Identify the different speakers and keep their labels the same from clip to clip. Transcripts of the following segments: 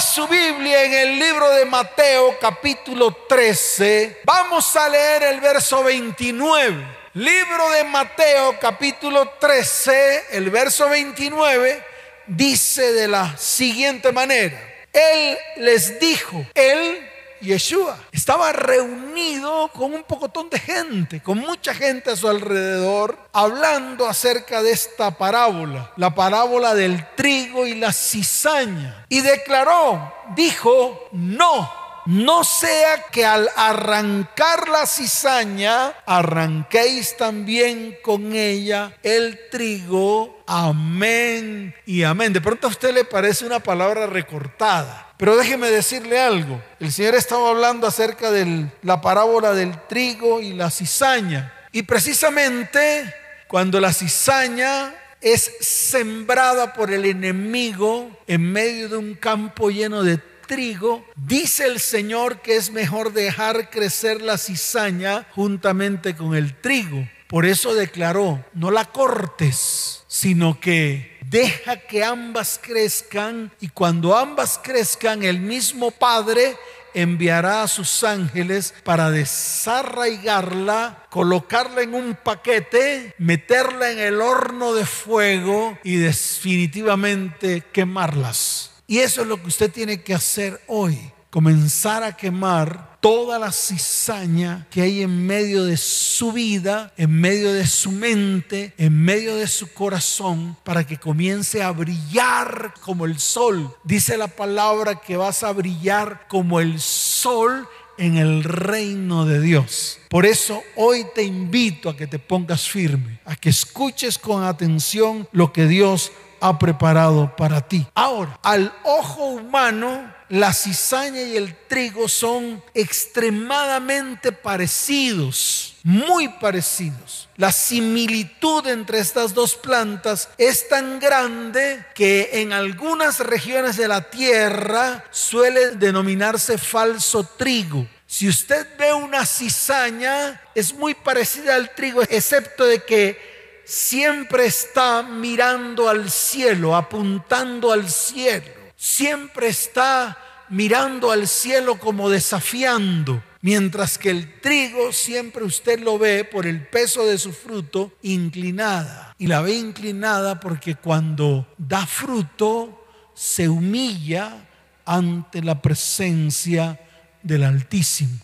Speaker 1: su Biblia en el libro de Mateo capítulo 13, vamos a leer el verso 29. Libro de Mateo capítulo 13, el verso 29, dice de la siguiente manera. Él les dijo, él Yeshua. Estaba reunido con un pocotón de gente, con mucha gente a su alrededor, hablando acerca de esta parábola, la parábola del trigo y la cizaña. Y declaró, dijo, no, no sea que al arrancar la cizaña, arranquéis también con ella el trigo. Amén y amén. De pronto a usted le parece una palabra recortada. Pero déjeme decirle algo. El Señor estaba hablando acerca de la parábola del trigo y la cizaña. Y precisamente cuando la cizaña es sembrada por el enemigo en medio de un campo lleno de trigo, dice el Señor que es mejor dejar crecer la cizaña juntamente con el trigo. Por eso declaró, no la cortes, sino que deja que ambas crezcan y cuando ambas crezcan el mismo Padre enviará a sus ángeles para desarraigarla, colocarla en un paquete, meterla en el horno de fuego y definitivamente quemarlas. Y eso es lo que usted tiene que hacer hoy, comenzar a quemar toda la cizaña que hay en medio de su vida, en medio de su mente, en medio de su corazón, para que comience a brillar como el sol. Dice la palabra que vas a brillar como el sol en el reino de Dios. Por eso hoy te invito a que te pongas firme, a que escuches con atención lo que Dios ha preparado para ti. Ahora, al ojo humano, la cizaña y el trigo son extremadamente parecidos, muy parecidos. La similitud entre estas dos plantas es tan grande que en algunas regiones de la tierra suele denominarse falso trigo. Si usted ve una cizaña, es muy parecida al trigo, excepto de que siempre está mirando al cielo, apuntando al cielo siempre está mirando al cielo como desafiando, mientras que el trigo siempre usted lo ve por el peso de su fruto inclinada. Y la ve inclinada porque cuando da fruto se humilla ante la presencia del Altísimo.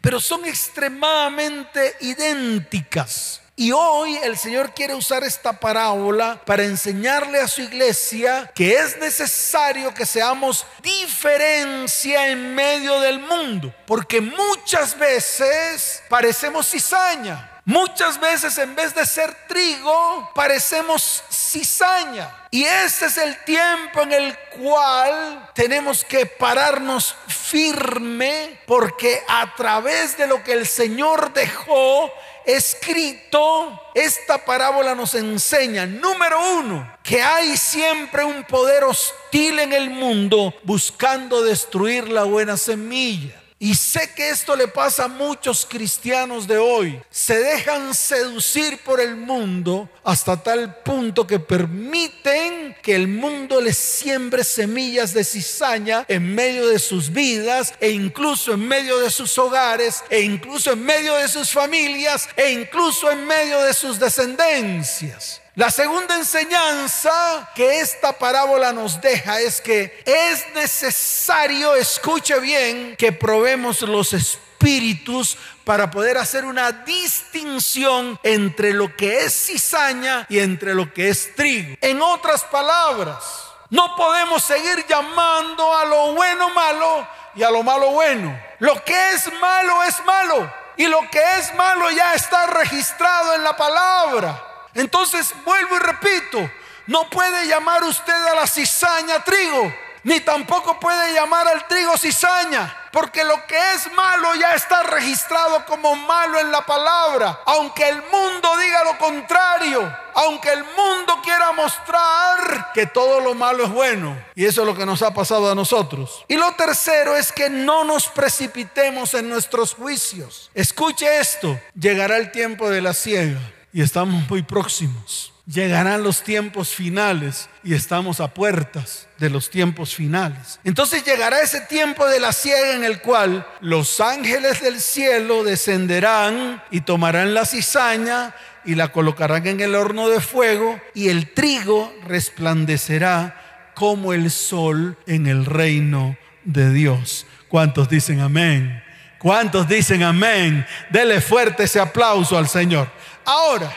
Speaker 1: Pero son extremadamente idénticas. Y hoy el Señor quiere usar esta parábola para enseñarle a su iglesia que es necesario que seamos diferencia en medio del mundo. Porque muchas veces parecemos cizaña. Muchas veces en vez de ser trigo, parecemos cizaña. Y ese es el tiempo en el cual tenemos que pararnos firme porque a través de lo que el Señor dejó, escrito, esta parábola nos enseña, número uno, que hay siempre un poder hostil en el mundo buscando destruir la buena semilla. Y sé que esto le pasa a muchos cristianos de hoy. Se dejan seducir por el mundo hasta tal punto que permiten que el mundo les siembre semillas de cizaña en medio de sus vidas e incluso en medio de sus hogares e incluso en medio de sus familias e incluso en medio de sus descendencias. La segunda enseñanza que esta parábola nos deja es que es necesario, escuche bien, que probemos los espíritus para poder hacer una distinción entre lo que es cizaña y entre lo que es trigo. En otras palabras, no podemos seguir llamando a lo bueno malo y a lo malo bueno. Lo que es malo es malo y lo que es malo ya está registrado en la palabra. Entonces, vuelvo y repito, no puede llamar usted a la cizaña trigo, ni tampoco puede llamar al trigo cizaña, porque lo que es malo ya está registrado como malo en la palabra, aunque el mundo diga lo contrario, aunque el mundo quiera mostrar que todo lo malo es bueno. Y eso es lo que nos ha pasado a nosotros. Y lo tercero es que no nos precipitemos en nuestros juicios. Escuche esto, llegará el tiempo de la ciega y estamos muy próximos. Llegarán los tiempos finales y estamos a puertas de los tiempos finales. Entonces llegará ese tiempo de la ciega en el cual los ángeles del cielo descenderán y tomarán la cizaña y la colocarán en el horno de fuego y el trigo resplandecerá como el sol en el reino de Dios. ¿Cuántos dicen amén? ¿Cuántos dicen amén? Dele fuerte ese aplauso al Señor. Ahora,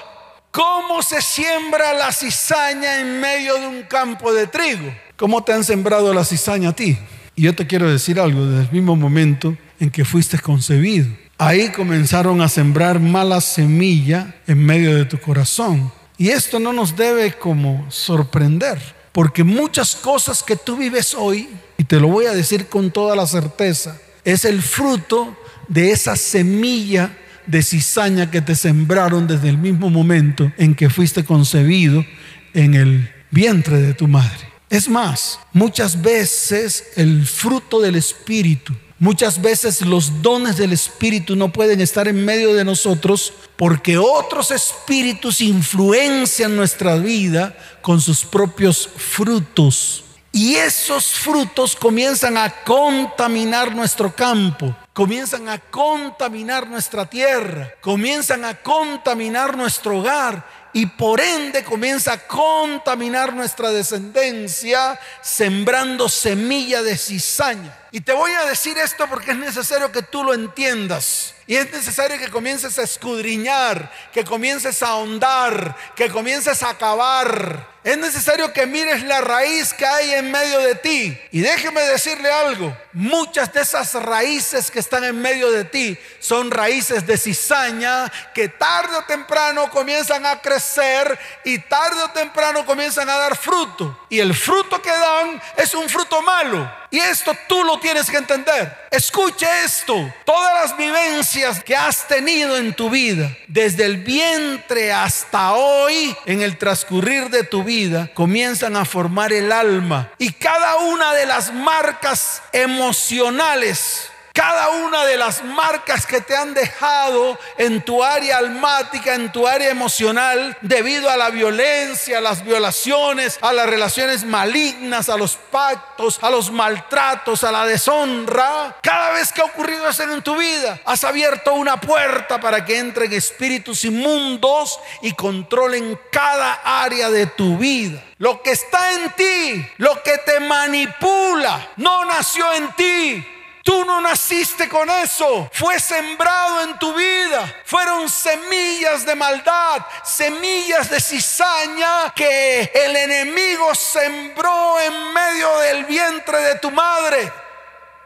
Speaker 1: ¿cómo se siembra la cizaña en medio de un campo de trigo? ¿Cómo te han sembrado la cizaña a ti? Y yo te quiero decir algo, desde el mismo momento en que fuiste concebido. Ahí comenzaron a sembrar mala semilla en medio de tu corazón. Y esto no nos debe como sorprender, porque muchas cosas que tú vives hoy, y te lo voy a decir con toda la certeza, es el fruto de esa semilla de cizaña que te sembraron desde el mismo momento en que fuiste concebido en el vientre de tu madre. Es más, muchas veces el fruto del Espíritu, muchas veces los dones del Espíritu no pueden estar en medio de nosotros porque otros espíritus influencian nuestra vida con sus propios frutos. Y esos frutos comienzan a contaminar nuestro campo, comienzan a contaminar nuestra tierra, comienzan a contaminar nuestro hogar y por ende comienza a contaminar nuestra descendencia, sembrando semilla de cizaña. Y te voy a decir esto porque es necesario que tú lo entiendas. Y es necesario que comiences a escudriñar, que comiences a ahondar, que comiences a acabar. Es necesario que mires la raíz que hay en medio de ti. Y déjeme decirle algo, muchas de esas raíces que están en medio de ti son raíces de cizaña que tarde o temprano comienzan a crecer y tarde o temprano comienzan a dar fruto. Y el fruto que dan es un fruto malo. Y esto tú lo tienes que entender. Escuche esto. Todas las vivencias que has tenido en tu vida, desde el vientre hasta hoy, en el transcurrir de tu vida, comienzan a formar el alma. Y cada una de las marcas emocionales cada una de las marcas que te han dejado en tu área almática, en tu área emocional, debido a la violencia, a las violaciones, a las relaciones malignas, a los pactos, a los maltratos, a la deshonra. Cada vez que ha ocurrido eso en tu vida, has abierto una puerta para que entren espíritus inmundos y controlen cada área de tu vida. Lo que está en ti, lo que te manipula, no nació en ti, Tú no naciste con eso. Fue sembrado en tu vida. Fueron semillas de maldad, semillas de cizaña que el enemigo sembró en medio del vientre de tu madre.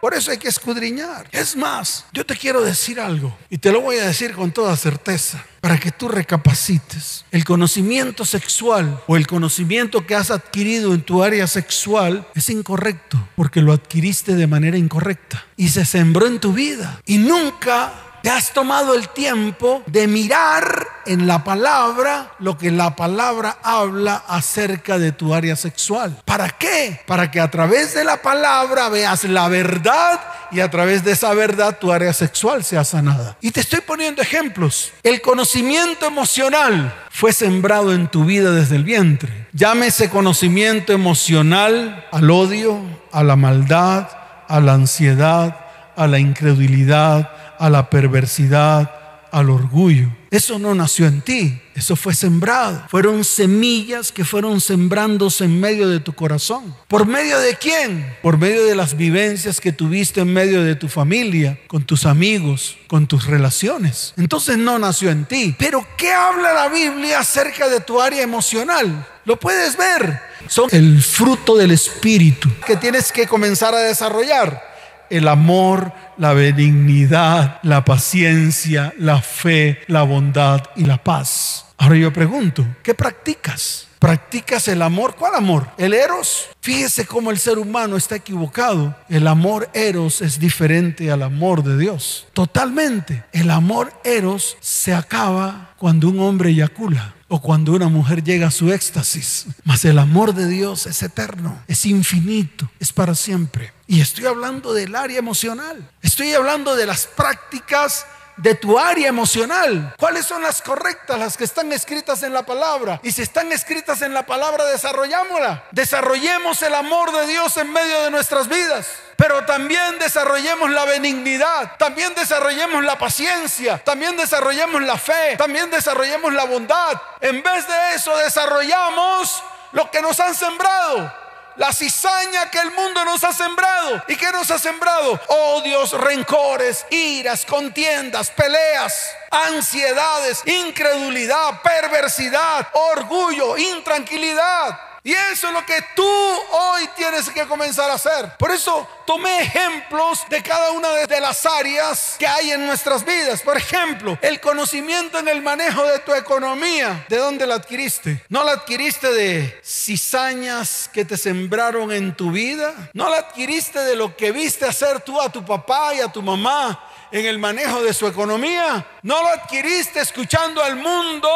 Speaker 1: Por eso hay que escudriñar. Es más, yo te quiero decir algo y te lo voy a decir con toda certeza para que tú recapacites. El conocimiento sexual o el conocimiento que has adquirido en tu área sexual es incorrecto porque lo adquiriste de manera incorrecta y se sembró en tu vida y nunca te has tomado el tiempo de mirar en la palabra lo que la palabra habla acerca de tu área sexual. ¿Para qué? Para que a través de la palabra veas la verdad y a través de esa verdad tu área sexual sea sanada. Y te estoy poniendo ejemplos. El conocimiento emocional fue sembrado en tu vida desde el vientre. Llámese conocimiento emocional al odio, a la maldad, a la ansiedad, a la incredulidad, a la perversidad, al orgullo. Eso no nació en ti, eso fue sembrado. Fueron semillas que fueron sembrándose en medio de tu corazón. ¿Por medio de quién? Por medio de las vivencias que tuviste en medio de tu familia, con tus amigos, con tus relaciones. Entonces no nació en ti. Pero ¿qué habla la Biblia acerca de tu área emocional? Lo puedes ver. Son el fruto del Espíritu que tienes que comenzar a desarrollar el amor, la benignidad, la paciencia, la fe, la bondad y la paz. Ahora yo pregunto, ¿qué practicas? ¿Practicas el amor? ¿Cuál amor? ¿El eros? Fíjese cómo el ser humano está equivocado. El amor eros es diferente al amor de Dios. Totalmente. El amor eros se acaba cuando un hombre eyacula o cuando una mujer llega a su éxtasis. Mas el amor de Dios es eterno, es infinito, es para siempre. Y estoy hablando del área emocional. Estoy hablando de las prácticas de tu área emocional. ¿Cuáles son las correctas, las que están escritas en la palabra? Y si están escritas en la palabra, desarrollámosla. Desarrollemos el amor de Dios en medio de nuestras vidas. Pero también desarrollemos la benignidad, también desarrollemos la paciencia, también desarrollemos la fe, también desarrollemos la bondad. En vez de eso desarrollamos lo que nos han sembrado la cizaña que el mundo nos ha sembrado. ¿Y qué nos ha sembrado? Odios, rencores, iras, contiendas, peleas, ansiedades, incredulidad, perversidad, orgullo, intranquilidad. Y eso es lo que tú hoy tienes que comenzar a hacer. Por eso tomé ejemplos de cada una de las áreas que hay en nuestras vidas. Por ejemplo, el conocimiento en el manejo de tu economía. ¿De dónde la adquiriste? ¿No la adquiriste de cizañas que te sembraron en tu vida? ¿No la adquiriste de lo que viste hacer tú a tu papá y a tu mamá? en el manejo de su economía. No lo adquiriste escuchando al mundo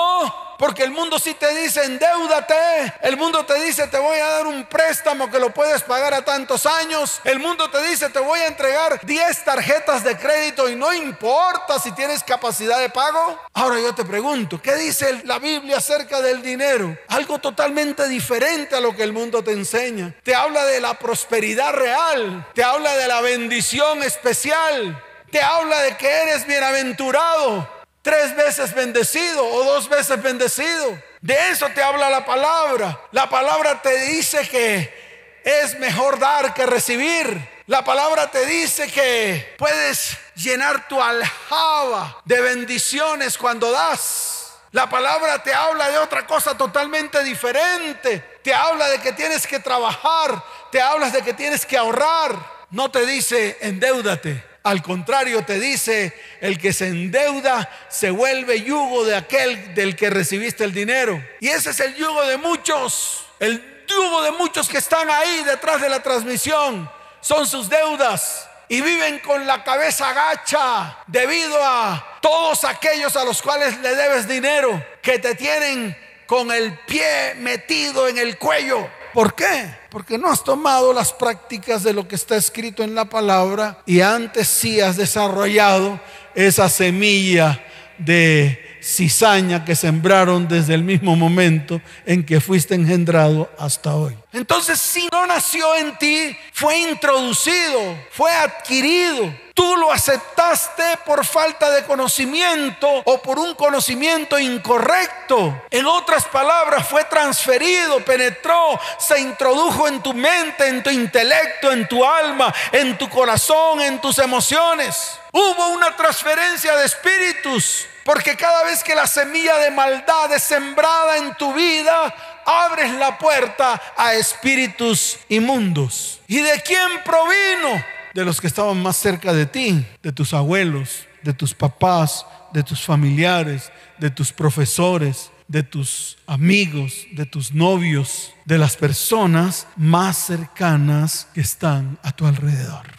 Speaker 1: porque el mundo sí te dice, endeudate. El mundo te dice, te voy a dar un préstamo que lo puedes pagar a tantos años. El mundo te dice, te voy a entregar 10 tarjetas de crédito y no importa si tienes capacidad de pago. Ahora yo te pregunto, ¿qué dice la Biblia acerca del dinero? Algo totalmente diferente a lo que el mundo te enseña. Te habla de la prosperidad real. Te habla de la bendición especial. Te habla de que eres bienaventurado tres veces bendecido o dos veces bendecido. De eso te habla la palabra. La palabra te dice que es mejor dar que recibir. La palabra te dice que puedes llenar tu aljaba de bendiciones cuando das. La palabra te habla de otra cosa totalmente diferente. Te habla de que tienes que trabajar. Te hablas de que tienes que ahorrar. No te dice endeudate. Al contrario, te dice, el que se endeuda se vuelve yugo de aquel del que recibiste el dinero. Y ese es el yugo de muchos. El yugo de muchos que están ahí detrás de la transmisión. Son sus deudas. Y viven con la cabeza gacha debido a todos aquellos a los cuales le debes dinero, que te tienen con el pie metido en el cuello. ¿Por qué? Porque no has tomado las prácticas de lo que está escrito en la palabra y antes sí has desarrollado esa semilla de cizaña que sembraron desde el mismo momento en que fuiste engendrado hasta hoy. Entonces, si no nació en ti, fue introducido, fue adquirido. Tú lo aceptaste por falta de conocimiento o por un conocimiento incorrecto. En otras palabras, fue transferido, penetró, se introdujo en tu mente, en tu intelecto, en tu alma, en tu corazón, en tus emociones. Hubo una transferencia de espíritus, porque cada vez que la semilla de maldad es sembrada en tu vida, abres la puerta a espíritus inmundos. ¿Y de quién provino? De los que estaban más cerca de ti, de tus abuelos, de tus papás, de tus familiares, de tus profesores, de tus amigos, de tus novios, de las personas más cercanas que están a tu alrededor.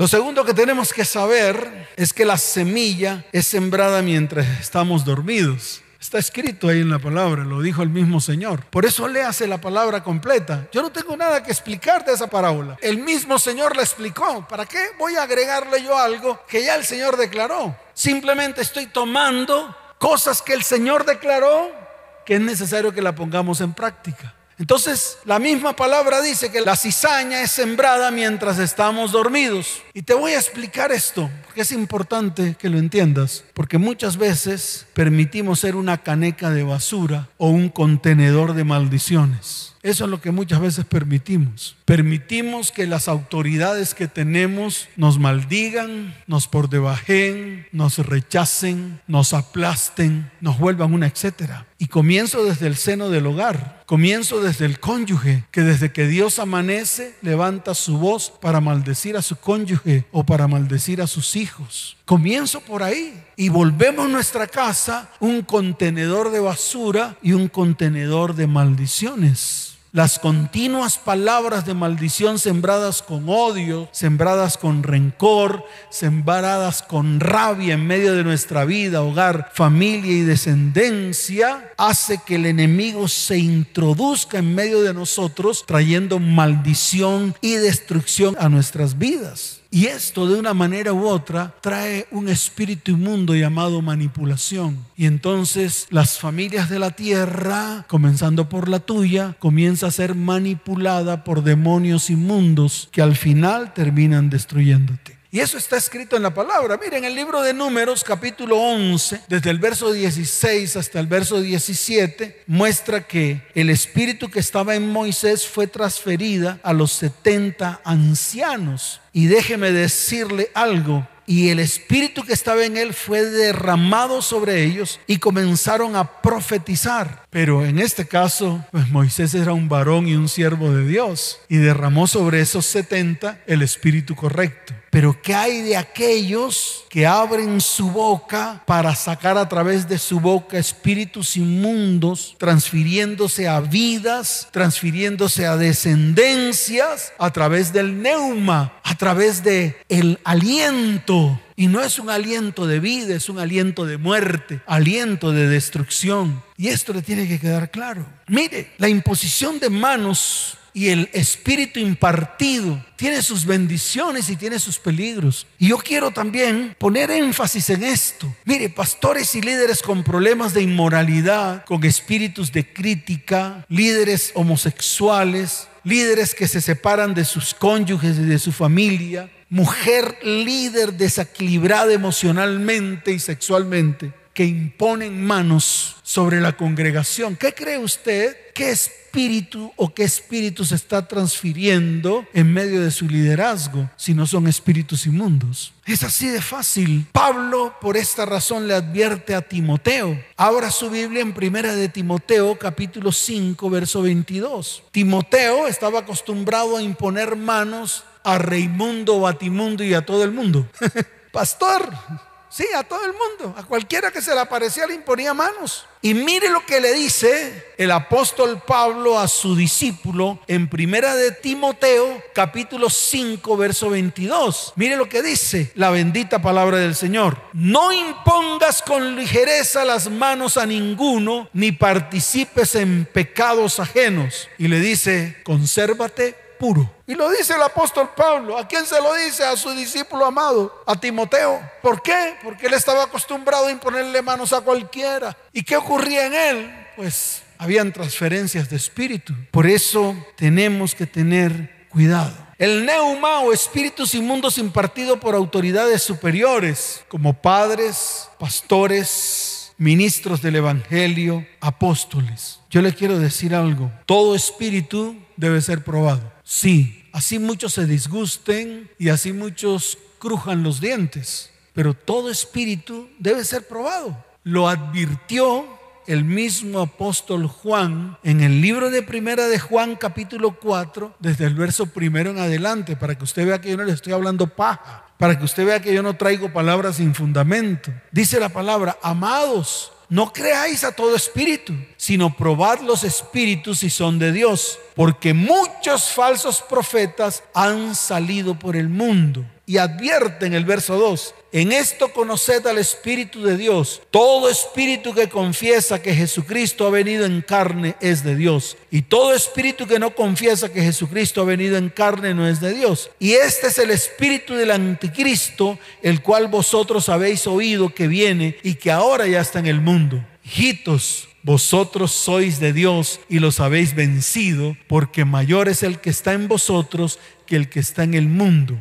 Speaker 1: Lo segundo que tenemos que saber es que la semilla es sembrada mientras estamos dormidos. Está escrito ahí en la palabra, lo dijo el mismo Señor. Por eso léase la palabra completa. Yo no tengo nada que explicar de esa parábola. El mismo Señor la explicó. ¿Para qué voy a agregarle yo algo que ya el Señor declaró? Simplemente estoy tomando cosas que el Señor declaró que es necesario que la pongamos en práctica. Entonces, la misma palabra dice que la cizaña es sembrada mientras estamos dormidos. Y te voy a explicar esto, porque es importante que lo entiendas, porque muchas veces permitimos ser una caneca de basura o un contenedor de maldiciones. Eso es lo que muchas veces permitimos. Permitimos que las autoridades que tenemos nos maldigan, nos por debajen, nos rechacen, nos aplasten, nos vuelvan una etcétera. Y comienzo desde el seno del hogar, comienzo desde el cónyuge, que desde que Dios amanece levanta su voz para maldecir a su cónyuge o para maldecir a sus hijos. Comienzo por ahí y volvemos nuestra casa un contenedor de basura y un contenedor de maldiciones. Las continuas palabras de maldición sembradas con odio, sembradas con rencor, sembradas con rabia en medio de nuestra vida, hogar, familia y descendencia, hace que el enemigo se introduzca en medio de nosotros trayendo maldición y destrucción a nuestras vidas. Y esto de una manera u otra trae un espíritu inmundo llamado manipulación. Y entonces las familias de la tierra, comenzando por la tuya, a ser manipulada por demonios inmundos que al final terminan destruyéndote. Y eso está escrito en la palabra. Miren, el libro de Números, capítulo 11, desde el verso 16 hasta el verso 17, muestra que el espíritu que estaba en Moisés fue transferida a los 70 ancianos. Y déjeme decirle algo, y el espíritu que estaba en él fue derramado sobre ellos y comenzaron a profetizar. Pero en este caso, pues Moisés era un varón y un siervo de Dios y derramó sobre esos 70 el espíritu correcto. Pero ¿qué hay de aquellos que abren su boca para sacar a través de su boca espíritus inmundos, transfiriéndose a vidas, transfiriéndose a descendencias a través del neuma, a través de el aliento y no es un aliento de vida, es un aliento de muerte, aliento de destrucción. Y esto le tiene que quedar claro. Mire, la imposición de manos y el espíritu impartido tiene sus bendiciones y tiene sus peligros. Y yo quiero también poner énfasis en esto. Mire, pastores y líderes con problemas de inmoralidad, con espíritus de crítica, líderes homosexuales, líderes que se separan de sus cónyuges y de su familia, mujer líder desequilibrada emocionalmente y sexualmente que imponen manos sobre la congregación. ¿Qué cree usted? ¿Qué espíritu o qué espíritu se está transfiriendo en medio de su liderazgo si no son espíritus inmundos? Es así de fácil. Pablo por esta razón le advierte a Timoteo. Abra su Biblia en primera de Timoteo capítulo 5 verso 22. Timoteo estaba acostumbrado a imponer manos a Reimundo, Batimundo y a todo el mundo. Pastor, sí, a todo el mundo, a cualquiera que se le aparecía le imponía manos. Y mire lo que le dice el apóstol Pablo a su discípulo en primera de Timoteo, capítulo 5, verso 22. Mire lo que dice la bendita palabra del Señor. No impongas con ligereza las manos a ninguno, ni participes en pecados ajenos. Y le dice, consérvate puro. Y lo dice el apóstol Pablo. ¿A quién se lo dice? A su discípulo amado, a Timoteo. ¿Por qué? Porque él estaba acostumbrado a imponerle manos a cualquiera. ¿Y qué ocurría en él? Pues habían transferencias de espíritu. Por eso tenemos que tener cuidado. El neuma o espíritus inmundos impartido por autoridades superiores, como padres, pastores, ministros del Evangelio, apóstoles. Yo le quiero decir algo. Todo espíritu debe ser probado. Sí, así muchos se disgusten y así muchos crujan los dientes, pero todo espíritu debe ser probado. Lo advirtió el mismo apóstol Juan en el libro de Primera de Juan capítulo 4, desde el verso primero en adelante, para que usted vea que yo no le estoy hablando paja, para que usted vea que yo no traigo palabras sin fundamento. Dice la palabra, amados, no creáis a todo espíritu, sino probad los espíritus si son de Dios, porque muchos falsos profetas han salido por el mundo. Y advierte en el verso 2, en esto conoced al Espíritu de Dios. Todo espíritu que confiesa que Jesucristo ha venido en carne es de Dios. Y todo espíritu que no confiesa que Jesucristo ha venido en carne no es de Dios. Y este es el espíritu del anticristo, el cual vosotros habéis oído que viene y que ahora ya está en el mundo. Hijitos, vosotros sois de Dios y los habéis vencido, porque mayor es el que está en vosotros que el que está en el mundo.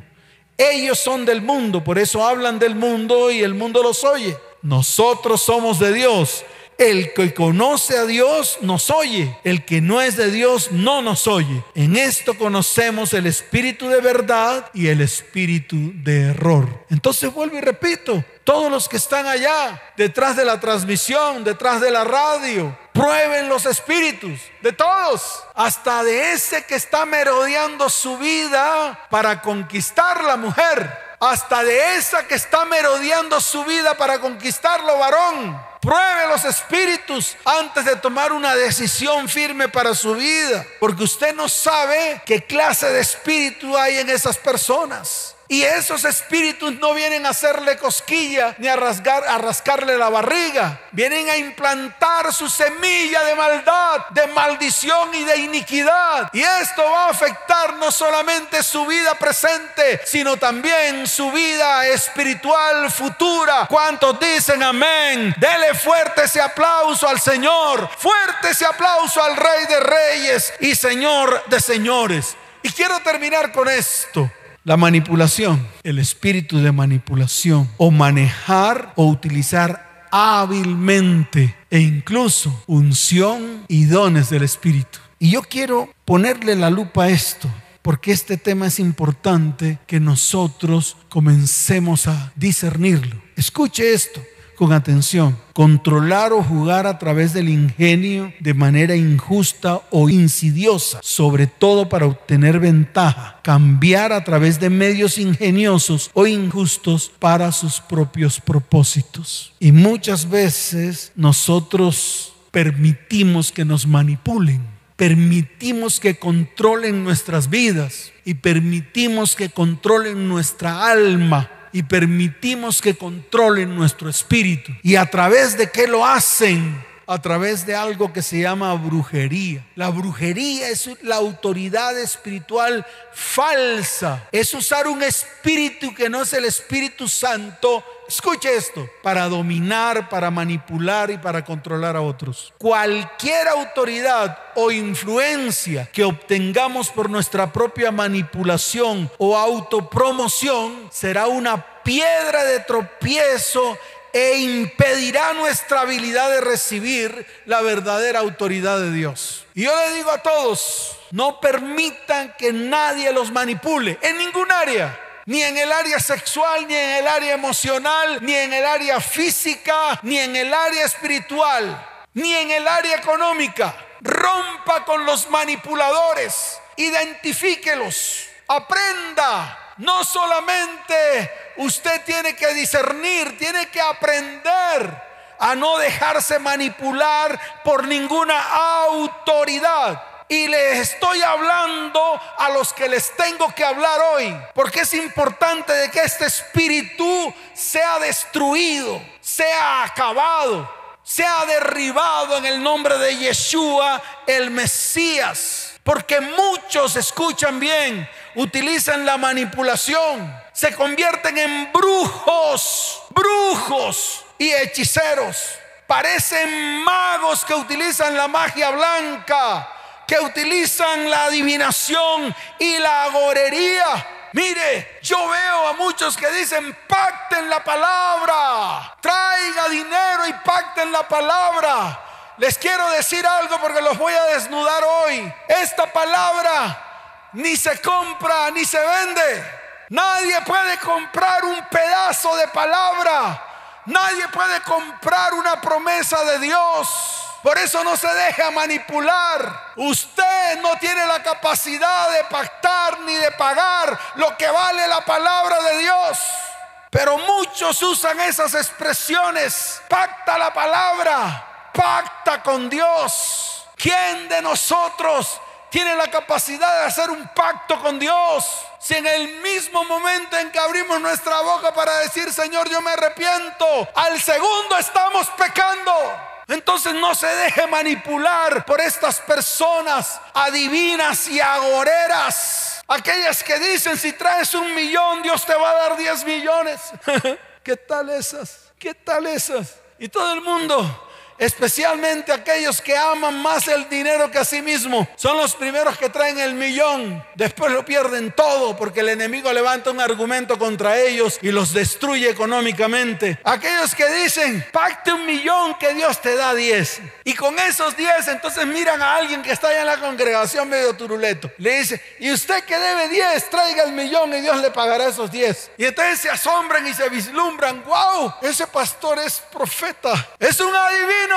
Speaker 1: Ellos son del mundo, por eso hablan del mundo y el mundo los oye. Nosotros somos de Dios. El que conoce a Dios nos oye. El que no es de Dios no nos oye. En esto conocemos el espíritu de verdad y el espíritu de error. Entonces vuelvo y repito, todos los que están allá, detrás de la transmisión, detrás de la radio, prueben los espíritus de todos, hasta de ese que está merodeando su vida para conquistar la mujer, hasta de esa que está merodeando su vida para conquistarlo varón. Pruebe los espíritus antes de tomar una decisión firme para su vida, porque usted no sabe qué clase de espíritu hay en esas personas. Y esos espíritus no vienen a hacerle cosquilla ni a, rasgar, a rascarle la barriga. Vienen a implantar su semilla de maldad, de maldición y de iniquidad. Y esto va a afectar no solamente su vida presente, sino también su vida espiritual futura. ¿Cuántos dicen amén? Dele fuerte ese aplauso al Señor. Fuerte ese aplauso al Rey de Reyes y Señor de Señores. Y quiero terminar con esto. La manipulación, el espíritu de manipulación, o manejar o utilizar hábilmente e incluso unción y dones del espíritu. Y yo quiero ponerle la lupa a esto, porque este tema es importante que nosotros comencemos a discernirlo. Escuche esto con atención. Controlar o jugar a través del ingenio de manera injusta o insidiosa, sobre todo para obtener ventaja. Cambiar a través de medios ingeniosos o injustos para sus propios propósitos. Y muchas veces nosotros permitimos que nos manipulen. Permitimos que controlen nuestras vidas y permitimos que controlen nuestra alma y permitimos que controlen nuestro espíritu. ¿Y a través de qué lo hacen? A través de algo que se llama brujería. La brujería es la autoridad espiritual falsa. Es usar un espíritu que no es el Espíritu Santo escuche esto, para dominar, para manipular y para controlar a otros. Cualquier autoridad o influencia que obtengamos por nuestra propia manipulación o autopromoción será una piedra de tropiezo e impedirá nuestra habilidad de recibir la verdadera autoridad de Dios. Y yo le digo a todos, no permitan que nadie los manipule en ningún área ni en el área sexual, ni en el área emocional, ni en el área física, ni en el área espiritual, ni en el área económica. Rompa con los manipuladores, identifíquelos, aprenda. No solamente usted tiene que discernir, tiene que aprender a no dejarse manipular por ninguna autoridad. Y les estoy hablando a los que les tengo que hablar hoy. Porque es importante de que este espíritu sea destruido, sea acabado, sea derribado en el nombre de Yeshua, el Mesías. Porque muchos escuchan bien, utilizan la manipulación, se convierten en brujos, brujos y hechiceros. Parecen magos que utilizan la magia blanca que utilizan la adivinación y la agorería. Mire, yo veo a muchos que dicen, pacten la palabra, traiga dinero y pacten la palabra. Les quiero decir algo porque los voy a desnudar hoy. Esta palabra ni se compra ni se vende. Nadie puede comprar un pedazo de palabra. Nadie puede comprar una promesa de Dios. Por eso no se deja manipular. Usted no tiene la capacidad de pactar ni de pagar lo que vale la palabra de Dios. Pero muchos usan esas expresiones. Pacta la palabra. Pacta con Dios. ¿Quién de nosotros tiene la capacidad de hacer un pacto con Dios? Si en el mismo momento en que abrimos nuestra boca para decir, Señor, yo me arrepiento, al segundo estamos pecando. Entonces no se deje manipular por estas personas adivinas y agoreras. Aquellas que dicen, si traes un millón, Dios te va a dar diez millones. ¿Qué tal esas? ¿Qué tal esas? Y todo el mundo especialmente aquellos que aman más el dinero que a sí mismo, son los primeros que traen el millón, después lo pierden todo porque el enemigo levanta un argumento contra ellos y los destruye económicamente. Aquellos que dicen, pacte un millón que Dios te da diez. Y con esos diez entonces miran a alguien que está allá en la congregación medio turuleto. Le dice, y usted que debe diez, traiga el millón y Dios le pagará esos diez. Y entonces se asombran y se vislumbran, wow, ese pastor es profeta, es un adivino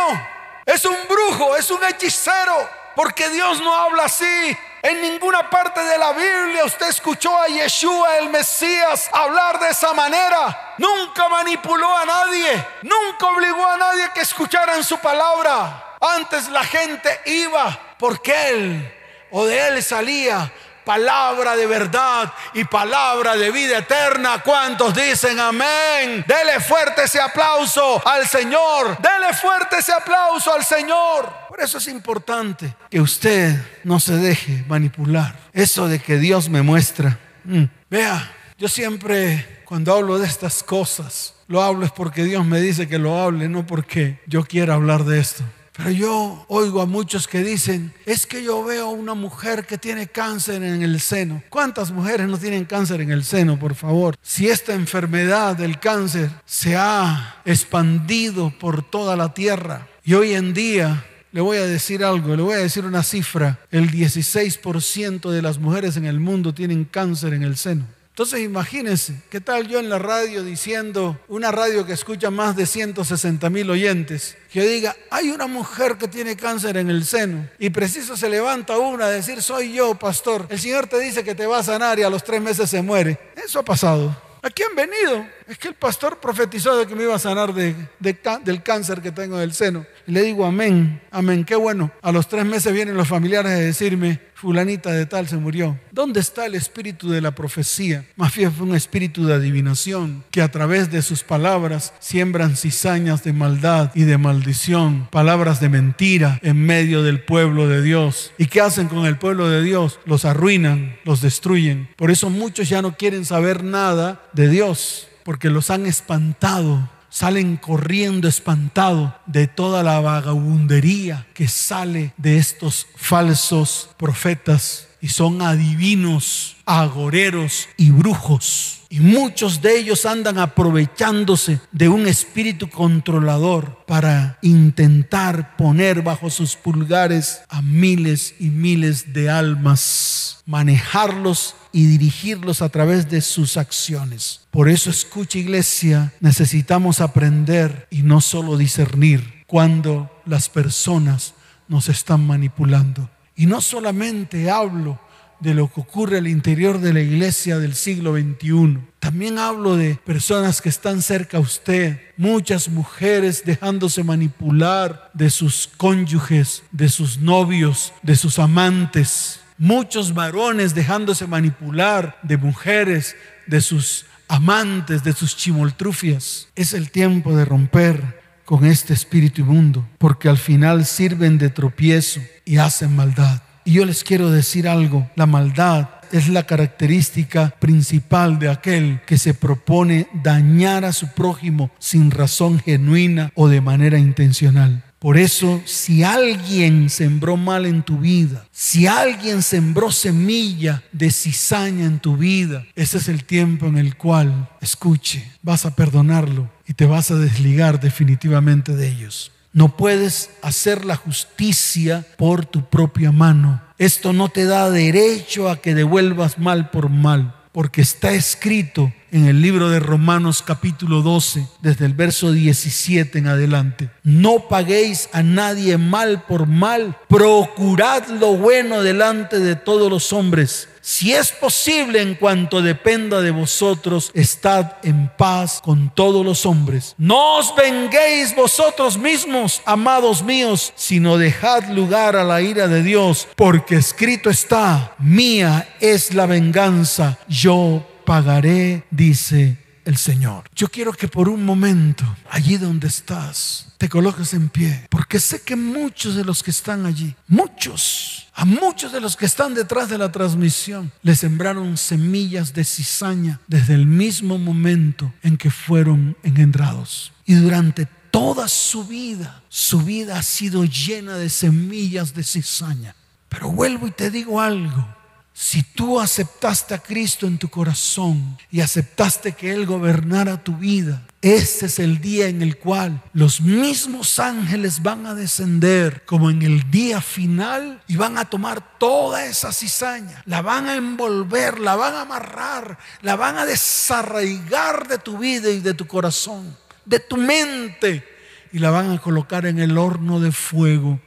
Speaker 1: es un brujo, es un hechicero, porque Dios no habla así. En ninguna parte de la Biblia usted escuchó a Yeshua, el Mesías, hablar de esa manera. Nunca manipuló a nadie, nunca obligó a nadie que escucharan su palabra. Antes la gente iba porque él o de él salía palabra de verdad y palabra de vida eterna. ¿Cuántos dicen amén? Dele fuerte ese aplauso al Señor. Dele fuerte ese aplauso al Señor. Por eso es importante que usted no se deje manipular. Eso de que Dios me muestra. Mm. Vea, yo siempre cuando hablo de estas cosas, lo hablo es porque Dios me dice que lo hable, no porque yo quiera hablar de esto. Pero yo oigo a muchos que dicen, es que yo veo una mujer que tiene cáncer en el seno. ¿Cuántas mujeres no tienen cáncer en el seno, por favor? Si esta enfermedad del cáncer se ha expandido por toda la tierra y hoy en día le voy a decir algo, le voy a decir una cifra, el 16% de las mujeres en el mundo tienen cáncer en el seno. Entonces imagínense, ¿qué tal yo en la radio diciendo, una radio que escucha más de 160 mil oyentes, que diga, hay una mujer que tiene cáncer en el seno y preciso se levanta una a decir, soy yo, pastor, el Señor te dice que te va a sanar y a los tres meses se muere. Eso ha pasado. Aquí han venido. Es que el pastor profetizó de que me iba a sanar de, del cáncer que tengo en el seno. Y le digo, amén, amén, qué bueno. A los tres meses vienen los familiares a decirme, fulanita de tal se murió. ¿Dónde está el espíritu de la profecía? Más bien fue un espíritu de adivinación que a través de sus palabras siembran cizañas de maldad y de maldición, palabras de mentira en medio del pueblo de Dios. ¿Y qué hacen con el pueblo de Dios? Los arruinan, los destruyen. Por eso muchos ya no quieren saber nada de Dios, porque los han espantado salen corriendo espantados de toda la vagabundería que sale de estos falsos profetas y son adivinos, agoreros y brujos. Y muchos de ellos andan aprovechándose de un espíritu controlador para intentar poner bajo sus pulgares a miles y miles de almas, manejarlos y dirigirlos a través de sus acciones. Por eso escucha iglesia, necesitamos aprender y no solo discernir cuando las personas nos están manipulando. Y no solamente hablo de lo que ocurre al interior de la iglesia del siglo XXI. También hablo de personas que están cerca a usted, muchas mujeres dejándose manipular de sus cónyuges, de sus novios, de sus amantes muchos varones dejándose manipular de mujeres, de sus amantes, de sus chimoltrufias. Es el tiempo de romper con este espíritu inmundo, porque al final sirven de tropiezo y hacen maldad. Y yo les quiero decir algo, la maldad es la característica principal de aquel que se propone dañar a su prójimo sin razón genuina o de manera intencional. Por eso, si alguien sembró mal en tu vida, si alguien sembró semilla de cizaña en tu vida, ese es el tiempo en el cual, escuche, vas a perdonarlo y te vas a desligar definitivamente de ellos. No puedes hacer la justicia por tu propia mano. Esto no te da derecho a que devuelvas mal por mal porque está escrito en el libro de Romanos capítulo 12, desde el verso 17 en adelante. No paguéis a nadie mal por mal, procurad lo bueno delante de todos los hombres si es posible en cuanto dependa de vosotros, estad en paz con todos los hombres. No os venguéis vosotros mismos, amados míos, sino dejad lugar a la ira de Dios, porque escrito está, mía es la venganza, yo pagaré, dice el Señor. Yo quiero que por un momento, allí donde estás, te coloques en pie, porque sé que muchos de los que están allí, muchos, a muchos de los que están detrás de la transmisión, le sembraron semillas de cizaña desde el mismo momento en que fueron engendrados. Y durante toda su vida, su vida ha sido llena de semillas de cizaña. Pero vuelvo y te digo algo, si tú aceptaste a Cristo en tu corazón y aceptaste que Él gobernara tu vida, este es el día en el cual los mismos ángeles van a descender como en el día final y van a tomar toda esa cizaña, la van a envolver, la van a amarrar, la van a desarraigar de tu vida y de tu corazón, de tu mente y la van a colocar en el horno de fuego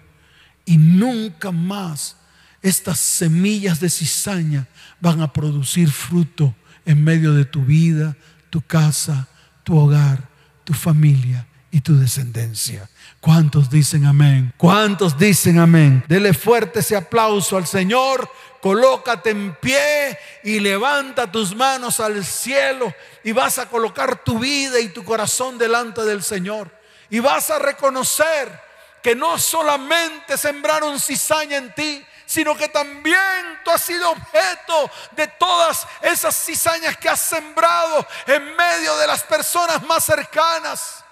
Speaker 1: y nunca más estas semillas de cizaña van a producir fruto en medio de tu vida, tu casa, tu hogar, tu familia y tu descendencia. ¿Cuántos dicen amén? ¿Cuántos dicen amén? Dele fuerte ese aplauso al Señor. Colócate en pie y levanta tus manos al cielo y vas a colocar tu vida y tu corazón delante del Señor. Y vas a reconocer que no solamente sembraron cizaña en ti, sino que también tú has sido objeto de todas esas cizañas que has sembrado en medio de las personas más cercanas.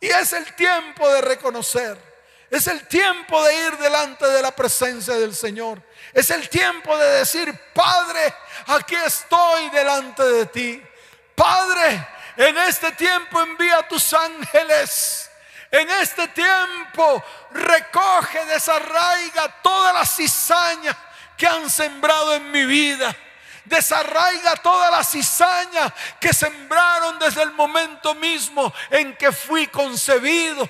Speaker 1: Y es el tiempo de reconocer. Es el tiempo de ir delante de la presencia del Señor. Es el tiempo de decir, Padre, aquí estoy delante de ti. Padre, en este tiempo envía tus ángeles. En este tiempo recoge, desarraiga toda la cizaña que han sembrado en mi vida desarraiga toda la cizaña que sembraron desde el momento mismo en que fui concebido.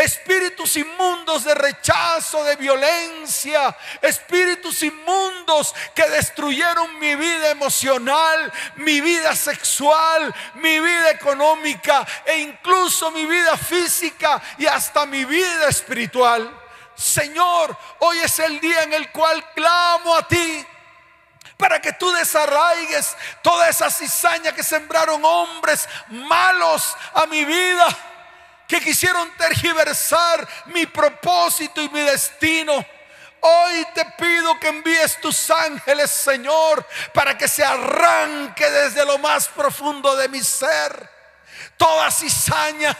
Speaker 1: Espíritus inmundos de rechazo, de violencia, espíritus inmundos que destruyeron mi vida emocional, mi vida sexual, mi vida económica e incluso mi vida física y hasta mi vida espiritual. Señor, hoy es el día en el cual clamo a ti para que tú desarraigues toda esa cizaña que sembraron hombres malos a mi vida, que quisieron tergiversar mi propósito y mi destino. Hoy te pido que envíes tus ángeles, Señor, para que se arranque desde lo más profundo de mi ser toda cizaña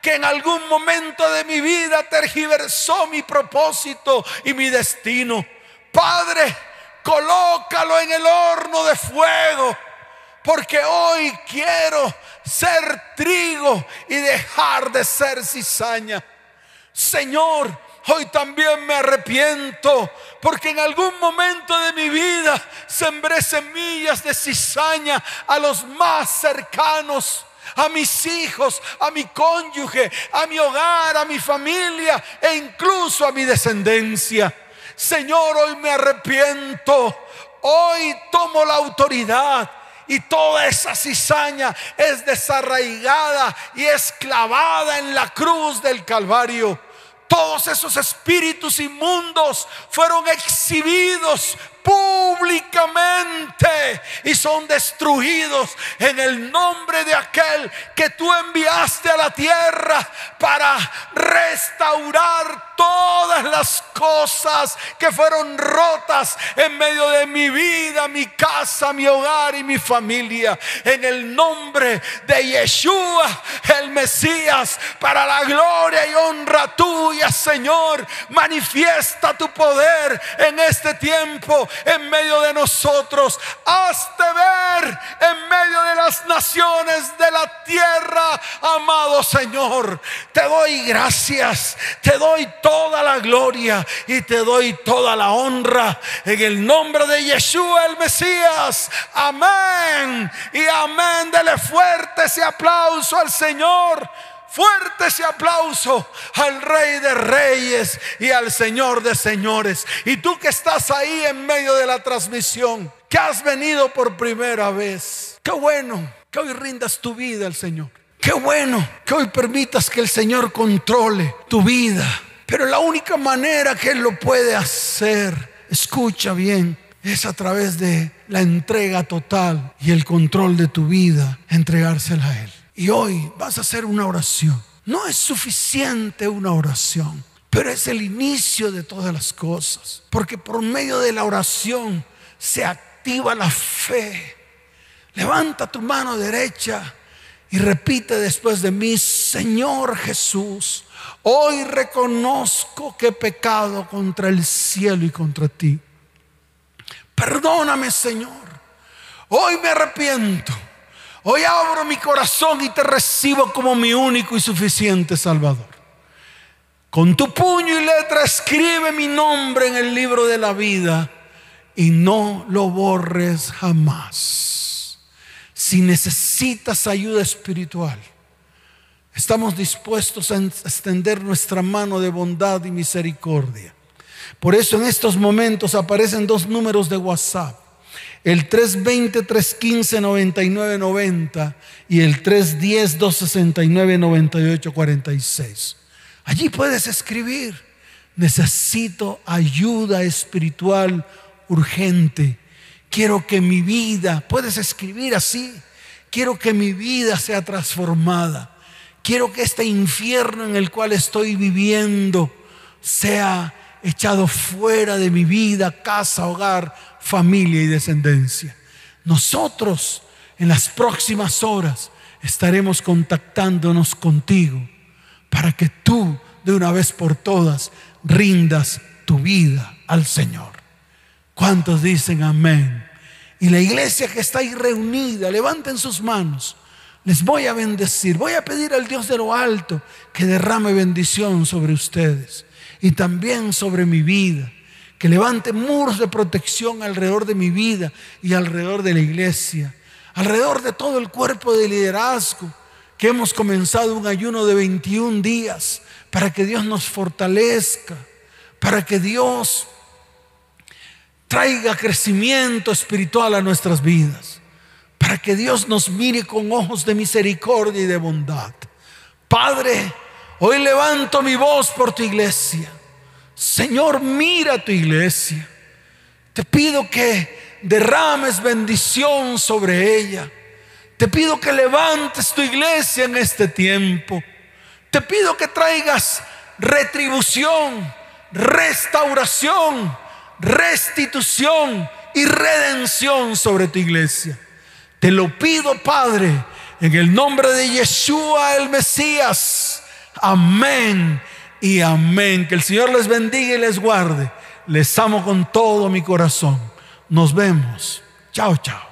Speaker 1: que en algún momento de mi vida tergiversó mi propósito y mi destino. Padre, colócalo en el horno de fuego, porque hoy quiero ser trigo y dejar de ser cizaña. Señor, hoy también me arrepiento porque en algún momento de mi vida sembré semillas de cizaña a los más cercanos a mis hijos, a mi cónyuge, a mi hogar, a mi familia e incluso a mi descendencia. Señor, hoy me arrepiento, hoy tomo la autoridad y toda esa cizaña es desarraigada y es clavada en la cruz del Calvario. Todos esos espíritus inmundos fueron exhibidos públicamente y son destruidos en el nombre de aquel que tú enviaste a la tierra para restaurar todas las cosas que fueron rotas en medio de mi vida, mi casa, mi hogar y mi familia. En el nombre de Yeshua, el Mesías, para la gloria y honra tuya, Señor, manifiesta tu poder en este tiempo en medio de nosotros. Hazte ver en medio de las naciones de la tierra, amado Señor. Te doy gracias, te doy toda la gloria y te doy toda la honra en el nombre de Yeshua el Mesías. Amén y amén. Dele fuerte ese aplauso al Señor. Fuerte ese aplauso al Rey de Reyes y al Señor de Señores. Y tú que estás ahí en medio de la transmisión, que has venido por primera vez. Qué bueno que hoy rindas tu vida al Señor. Qué bueno que hoy permitas que el Señor controle tu vida. Pero la única manera que Él lo puede hacer, escucha bien, es a través de la entrega total y el control de tu vida, entregársela a Él. Y hoy vas a hacer una oración. No es suficiente una oración, pero es el inicio de todas las cosas. Porque por medio de la oración se activa la fe. Levanta tu mano derecha y repite después de mí, Señor Jesús, hoy reconozco que he pecado contra el cielo y contra ti. Perdóname, Señor. Hoy me arrepiento Hoy abro mi corazón y te recibo como mi único y suficiente Salvador. Con tu puño y letra escribe mi nombre en el libro de la vida y no lo borres jamás. Si necesitas ayuda espiritual, estamos dispuestos a extender nuestra mano de bondad y misericordia. Por eso en estos momentos aparecen dos números de WhatsApp. El 320-315-9990 y el 310-269-9846. Allí puedes escribir, necesito ayuda espiritual urgente. Quiero que mi vida, puedes escribir así, quiero que mi vida sea transformada. Quiero que este infierno en el cual estoy viviendo sea echado fuera de mi vida, casa, hogar, familia y descendencia. Nosotros en las próximas horas estaremos contactándonos contigo para que tú de una vez por todas rindas tu vida al Señor. ¿Cuántos dicen amén? Y la iglesia que está ahí reunida, levanten sus manos. Les voy a bendecir. Voy a pedir al Dios de lo alto que derrame bendición sobre ustedes y también sobre mi vida. Que levante muros de protección alrededor de mi vida y alrededor de la iglesia. Alrededor de todo el cuerpo de liderazgo. Que hemos comenzado un ayuno de 21 días para que Dios nos fortalezca. Para que Dios traiga crecimiento espiritual a nuestras vidas, para que Dios nos mire con ojos de misericordia y de bondad. Padre, hoy levanto mi voz por tu iglesia. Señor, mira tu iglesia. Te pido que derrames bendición sobre ella. Te pido que levantes tu iglesia en este tiempo. Te pido que traigas retribución, restauración restitución y redención sobre tu iglesia. Te lo pido, Padre, en el nombre de Yeshua el Mesías. Amén y amén. Que el Señor les bendiga y les guarde. Les amo con todo mi corazón. Nos vemos. Chao, chao.